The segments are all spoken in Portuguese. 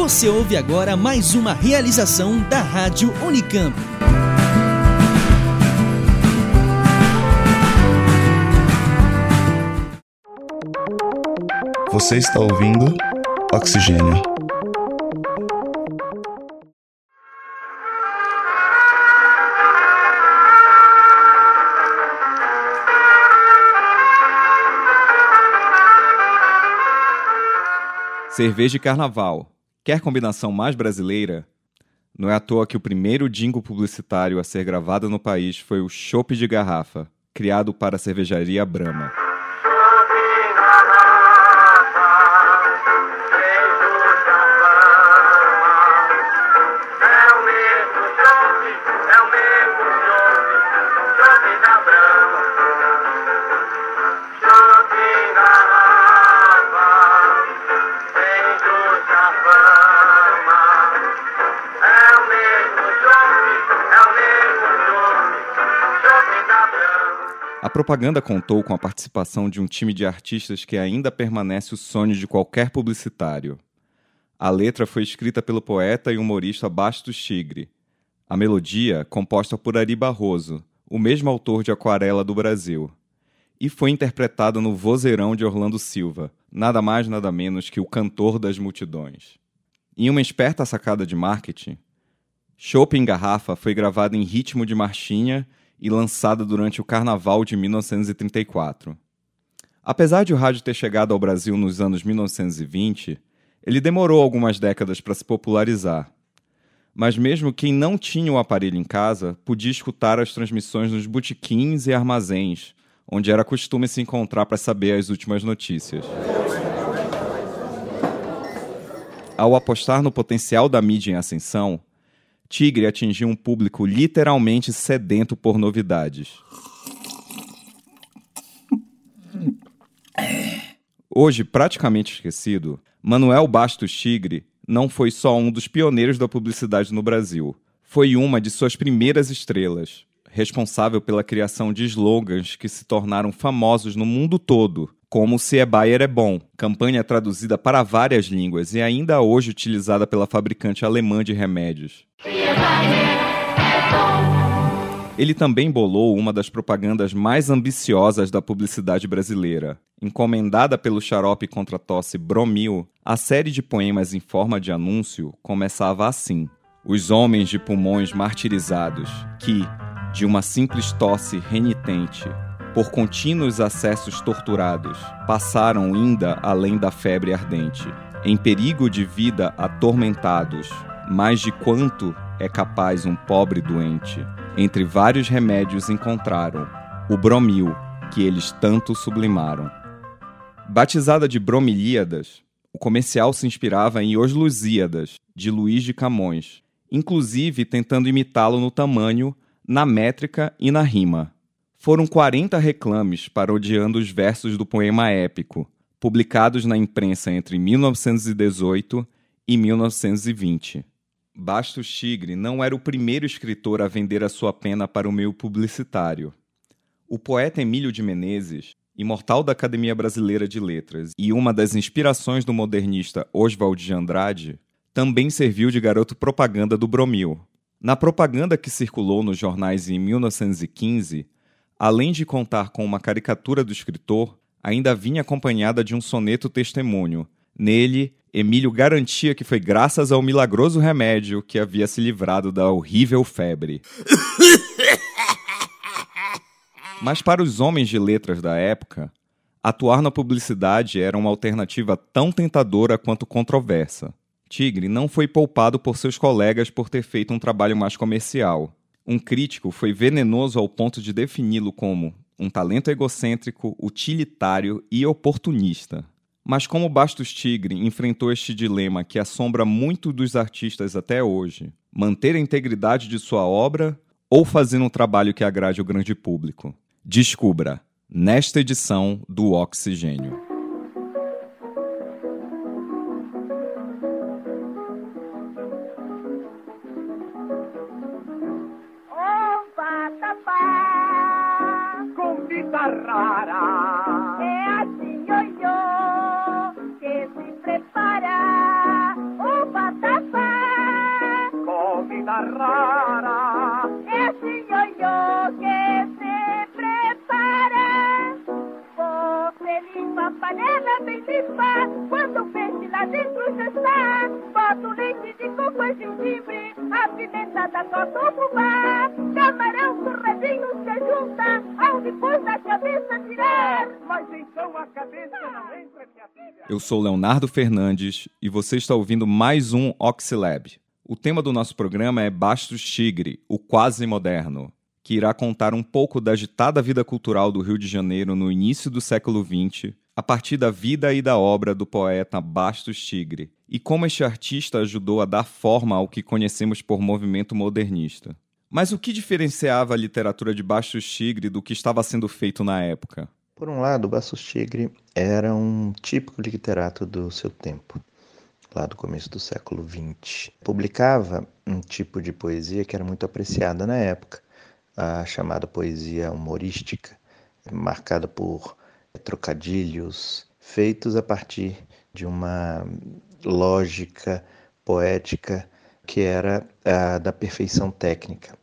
Você ouve agora mais uma realização da Rádio Unicamp. Você está ouvindo Oxigênio. Cerveja de carnaval. Quer combinação mais brasileira? Não é à toa que o primeiro jingle publicitário a ser gravado no país foi o Chopp de Garrafa, criado para a cervejaria Brahma. Propaganda contou com a participação de um time de artistas que ainda permanece o sonho de qualquer publicitário. A letra foi escrita pelo poeta e humorista Bastos Tigre. A melodia, composta por Ari Barroso, o mesmo autor de Aquarela do Brasil. E foi interpretada no vozeirão de Orlando Silva, nada mais nada menos que o cantor das multidões. Em uma esperta sacada de marketing, Chopp em Garrafa foi gravado em ritmo de marchinha e lançada durante o Carnaval de 1934. Apesar de o rádio ter chegado ao Brasil nos anos 1920, ele demorou algumas décadas para se popularizar. Mas mesmo quem não tinha o aparelho em casa podia escutar as transmissões nos botequins e armazéns, onde era costume se encontrar para saber as últimas notícias. Ao apostar no potencial da mídia em ascensão, Tigre atingiu um público literalmente sedento por novidades. Hoje praticamente esquecido, Manuel Bastos Tigre não foi só um dos pioneiros da publicidade no Brasil. Foi uma de suas primeiras estrelas, responsável pela criação de slogans que se tornaram famosos no mundo todo, como Se é Bayer é bom, campanha traduzida para várias línguas e ainda hoje utilizada pela fabricante alemã de remédios. Ele também bolou uma das propagandas mais ambiciosas da publicidade brasileira. Encomendada pelo xarope contra tosse Bromil, a série de poemas em forma de anúncio começava assim: Os homens de pulmões martirizados, que, de uma simples tosse renitente, por contínuos acessos torturados, passaram ainda além da febre ardente, em perigo de vida atormentados, mais de quanto é capaz um pobre doente. Entre vários remédios encontraram o bromil, que eles tanto sublimaram. Batizada de Bromilíadas, o comercial se inspirava em Os Lusíadas, de Luís de Camões, inclusive tentando imitá-lo no tamanho, na métrica e na rima. Foram 40 reclames parodiando os versos do poema épico, publicados na imprensa entre 1918 e 1920. Bastos Tigre não era o primeiro escritor a vender a sua pena para o meio publicitário. O poeta Emílio de Menezes, imortal da Academia Brasileira de Letras e uma das inspirações do modernista Oswald de Andrade, também serviu de garoto propaganda do Bromil. Na propaganda que circulou nos jornais em 1915, além de contar com uma caricatura do escritor, ainda vinha acompanhada de um soneto testemunho. Nele, Emílio garantia que foi graças ao milagroso remédio que havia se livrado da horrível febre. Mas para os homens de letras da época, atuar na publicidade era uma alternativa tão tentadora quanto controversa. Tigre não foi poupado por seus colegas por ter feito um trabalho mais comercial. Um crítico foi venenoso ao ponto de defini-lo como um talento egocêntrico, utilitário e oportunista. Mas como Bastos Tigre enfrentou este dilema que assombra muito dos artistas até hoje, manter a integridade de sua obra ou fazer um trabalho que agrade o grande público? Descubra nesta edição do Oxigênio. Limpa, quando o peixe lá dentro já está. Bota leite de coco e gengibre, fubá. Camarão se junta, ao depois da cabeça tirar. Mas então a cabeça não entra, minha filha. Eu sou Leonardo Fernandes e você está ouvindo mais um Oxilab. O tema do nosso programa é Bastos Tigre, o quase moderno, que irá contar um pouco da agitada vida cultural do Rio de Janeiro no início do século XX, a partir da vida e da obra do poeta Bastos Tigre, e como este artista ajudou a dar forma ao que conhecemos por movimento modernista. Mas o que diferenciava a literatura de Bastos Tigre do que estava sendo feito na época? Por um lado, Bastos Tigre era um típico literato do seu tempo, lá do começo do século XX. Publicava um tipo de poesia que era muito apreciada na época, a chamada poesia humorística, marcada por trocadilhos feitos a partir de uma lógica poética que era a da perfeição técnica,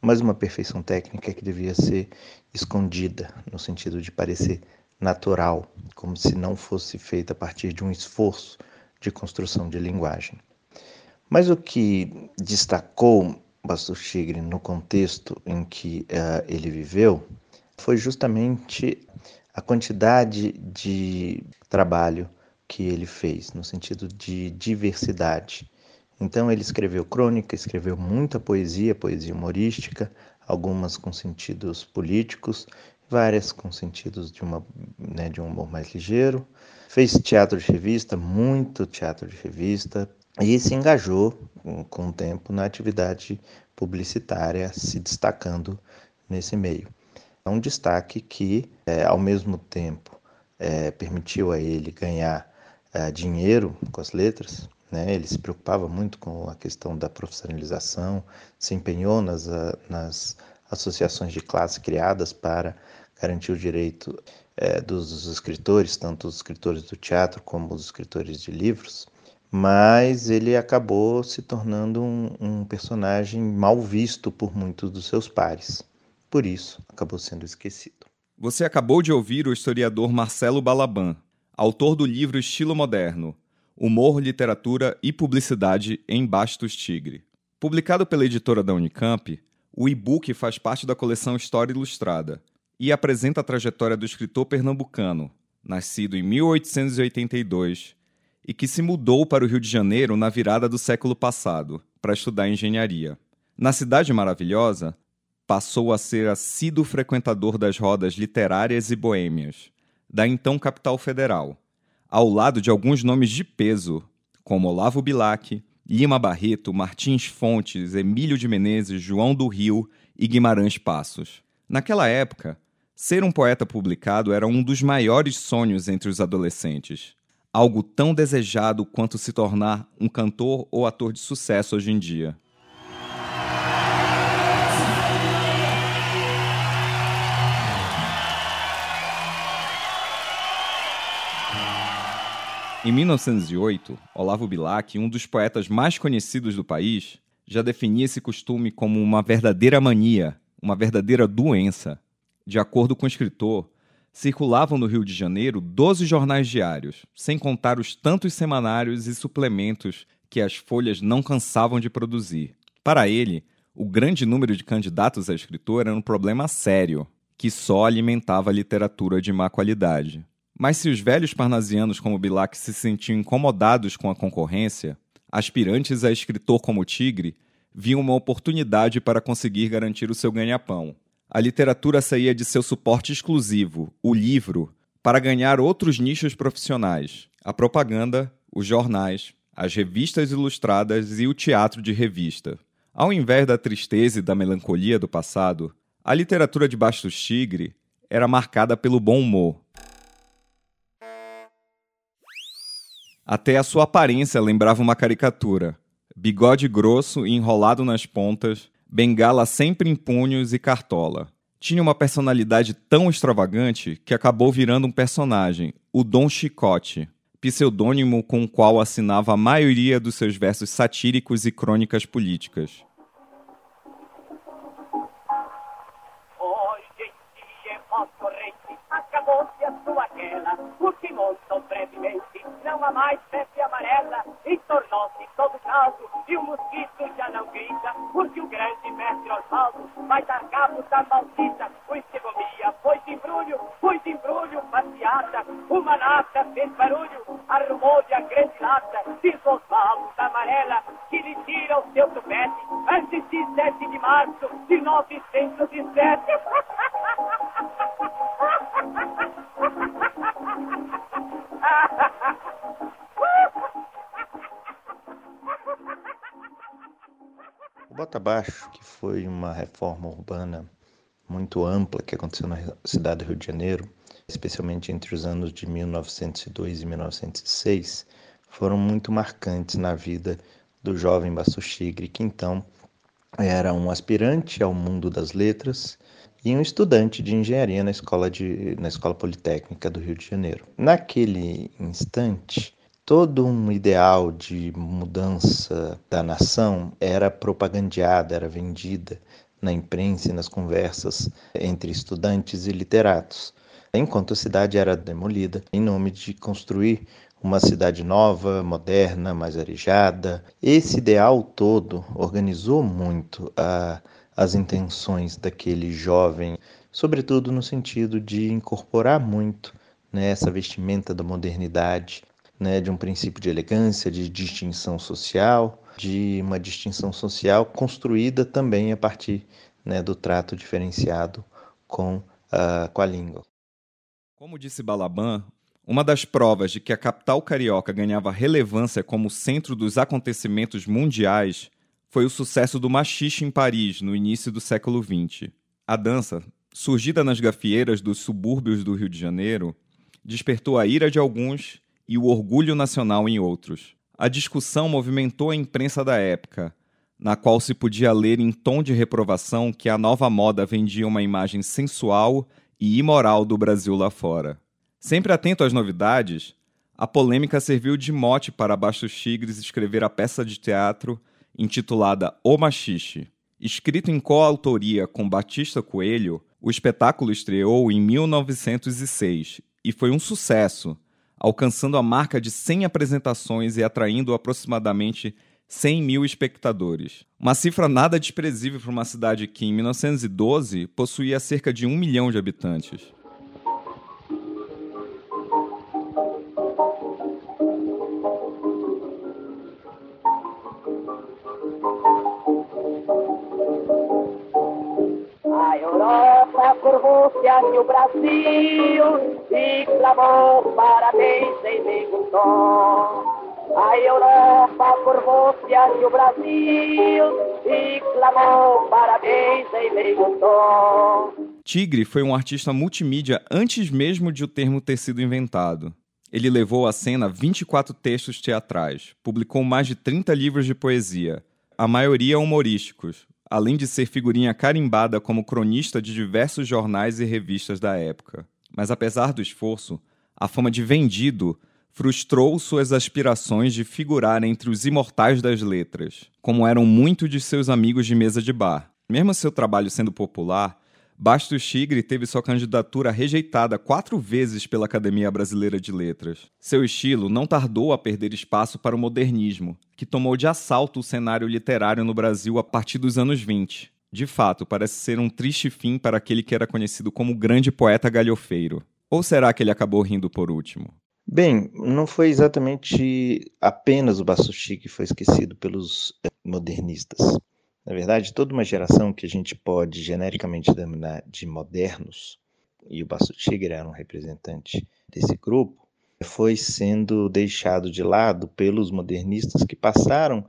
mas uma perfeição técnica que devia ser escondida, no sentido de parecer natural, como se não fosse feita a partir de um esforço de construção de linguagem. Mas o que destacou Bastos Tigre no contexto em que uh, ele viveu foi justamente a quantidade de trabalho que ele fez, no sentido de diversidade. Então, ele escreveu crônica, escreveu muita poesia, poesia humorística, algumas com sentidos políticos, várias com sentidos de, uma, né, de um humor mais ligeiro. Fez teatro de revista, muito teatro de revista, e se engajou com o tempo na atividade publicitária, se destacando nesse meio. É um destaque que, é, ao mesmo tempo, é, permitiu a ele ganhar é, dinheiro com as letras, né? Ele se preocupava muito com a questão da profissionalização, se empenhou nas, nas associações de classe criadas para garantir o direito é, dos escritores, tanto os escritores do teatro como os escritores de livros, mas ele acabou se tornando um, um personagem mal visto por muitos dos seus pares. Por isso, acabou sendo esquecido. Você acabou de ouvir o historiador Marcelo Balaban, autor do livro Estilo Moderno, Humor, Literatura e Publicidade em Bastos Tigre. Publicado pela editora da Unicamp, o e-book faz parte da coleção História Ilustrada e apresenta a trajetória do escritor pernambucano, nascido em 1882 e que se mudou para o Rio de Janeiro na virada do século passado para estudar engenharia. Na Cidade Maravilhosa, passou a ser assíduo frequentador das rodas literárias e boêmias, da então capital federal ao lado de alguns nomes de peso, como Olavo Bilac, Lima Barreto, Martins Fontes, Emílio de Menezes, João do Rio e Guimarães Passos. Naquela época, ser um poeta publicado era um dos maiores sonhos entre os adolescentes, algo tão desejado quanto se tornar um cantor ou ator de sucesso hoje em dia. Em 1908, Olavo Bilac, um dos poetas mais conhecidos do país, já definia esse costume como uma verdadeira mania, uma verdadeira doença. De acordo com o escritor, circulavam no Rio de Janeiro 12 jornais diários, sem contar os tantos semanários e suplementos que as folhas não cansavam de produzir. Para ele, o grande número de candidatos a escritor era um problema sério, que só alimentava literatura de má qualidade. Mas se os velhos parnasianos como Bilac se sentiam incomodados com a concorrência, aspirantes a escritor como Tigre viam uma oportunidade para conseguir garantir o seu ganha-pão. A literatura saía de seu suporte exclusivo, o livro, para ganhar outros nichos profissionais: a propaganda, os jornais, as revistas ilustradas e o teatro de revista. Ao invés da tristeza e da melancolia do passado, a literatura de Bastos Tigre era marcada pelo bom humor, Até a sua aparência lembrava uma caricatura. Bigode grosso e enrolado nas pontas, bengala sempre em punhos e cartola. Tinha uma personalidade tão extravagante que acabou virando um personagem, o Dom Chicote, pseudônimo com o qual assinava a maioria dos seus versos satíricos e crônicas políticas. Como aquela, os que montam brevemente, não há mais febre amarela, e tornou-se todo caso, e o mosquito já não grita, porque o grande mestre Osvaldo vai dar cabo da maldita, pois que comia, foi de embrulho, foi de embrulho, passeata, uma nata fez barulho, arrumou-lhe a grande lata, diz Osvaldo da amarela, que lhe tira o seu tupete, antes de 7 de março de 907. O Bota Abaixo, que foi uma reforma urbana muito ampla que aconteceu na cidade do Rio de Janeiro, especialmente entre os anos de 1902 e 1906, foram muito marcantes na vida do jovem Basso Chigre, que então era um aspirante ao mundo das letras e um estudante de engenharia na escola, de, na escola Politécnica do Rio de Janeiro. Naquele instante, todo um ideal de mudança da nação era propagandeada, era vendida na imprensa e nas conversas entre estudantes e literatos, enquanto a cidade era demolida em nome de construir uma cidade nova, moderna, mais arejada. Esse ideal todo organizou muito a, as intenções daquele jovem, sobretudo no sentido de incorporar muito né, essa vestimenta da modernidade, né, de um princípio de elegância, de distinção social, de uma distinção social construída também a partir né, do trato diferenciado com, uh, com a língua. Como disse Balaban, uma das provas de que a capital carioca ganhava relevância como centro dos acontecimentos mundiais foi o sucesso do machixe em Paris no início do século XX. A dança, surgida nas gafieiras dos subúrbios do Rio de Janeiro, despertou a ira de alguns e o orgulho nacional em outros. A discussão movimentou a imprensa da época, na qual se podia ler em tom de reprovação que a nova moda vendia uma imagem sensual e imoral do Brasil lá fora. Sempre atento às novidades, a polêmica serviu de mote para Baixo Chigres escrever a peça de teatro intitulada O Machixe. Escrito em coautoria com Batista Coelho, o espetáculo estreou em 1906 e foi um sucesso, alcançando a marca de 100 apresentações e atraindo aproximadamente 100 mil espectadores. Uma cifra nada desprezível para uma cidade que, em 1912, possuía cerca de um milhão de habitantes. Europa curvou-se o Brasil e clamou parabéns em meio tom. A Europa curvou-se ante o Brasil e clamou parabéns em meio tom. Tigre foi um artista multimídia antes mesmo de o termo ter sido inventado. Ele levou à cena 24 textos teatrais, publicou mais de 30 livros de poesia, a maioria humorísticos, além de ser figurinha carimbada como cronista de diversos jornais e revistas da época. Mas apesar do esforço, a fama de vendido frustrou suas aspirações de figurar entre os imortais das letras, como eram muitos de seus amigos de mesa de bar. Mesmo seu trabalho sendo popular, Bastos Chigre teve sua candidatura rejeitada quatro vezes pela Academia Brasileira de Letras. Seu estilo não tardou a perder espaço para o modernismo, que tomou de assalto o cenário literário no Brasil a partir dos anos 20. De fato, parece ser um triste fim para aquele que era conhecido como grande poeta galhofeiro. Ou será que ele acabou rindo por último? Bem, não foi exatamente apenas o Bassuchi que foi esquecido pelos eh, modernistas. Na verdade, toda uma geração que a gente pode genericamente denominar de modernos, e o Tigre era um representante desse grupo, foi sendo deixado de lado pelos modernistas que passaram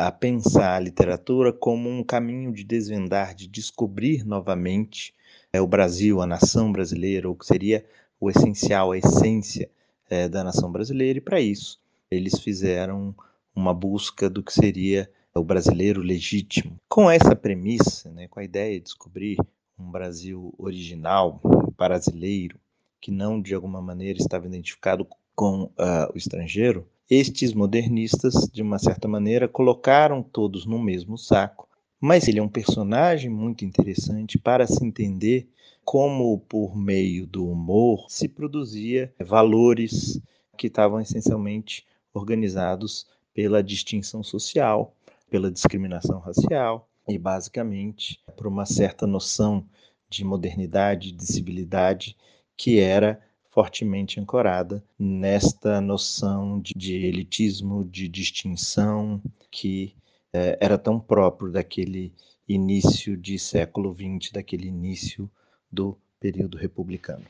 a pensar a literatura como um caminho de desvendar, de descobrir novamente é, o Brasil, a nação brasileira, o que seria o essencial, a essência é, da nação brasileira, e para isso eles fizeram uma busca do que seria o brasileiro legítimo. Com essa premissa, né, com a ideia de descobrir um Brasil original, brasileiro, que não de alguma maneira estava identificado com uh, o estrangeiro, estes modernistas, de uma certa maneira, colocaram todos no mesmo saco. Mas ele é um personagem muito interessante para se entender como, por meio do humor, se produzia valores que estavam essencialmente organizados pela distinção social, pela discriminação racial e, basicamente, por uma certa noção de modernidade, de civilidade que era fortemente ancorada nesta noção de, de elitismo, de distinção que eh, era tão próprio daquele início de século XX, daquele início do período republicano.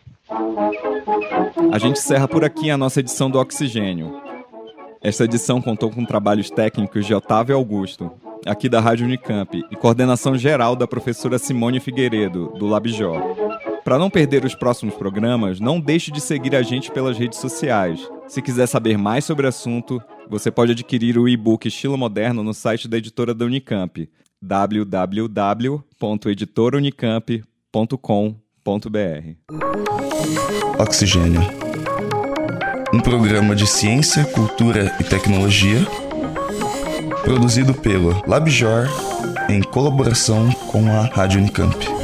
A gente encerra por aqui a nossa edição do Oxigênio. Esta edição contou com trabalhos técnicos de Otávio Augusto, aqui da Rádio Unicamp, e coordenação geral da professora Simone Figueiredo, do Labjó. Para não perder os próximos programas, não deixe de seguir a gente pelas redes sociais. Se quiser saber mais sobre o assunto, você pode adquirir o e-book Estilo Moderno no site da editora da Unicamp, www.editoraunicamp.com.br. Oxigênio. Um programa de ciência, cultura e tecnologia produzido pelo LabJOR em colaboração com a Rádio Unicamp.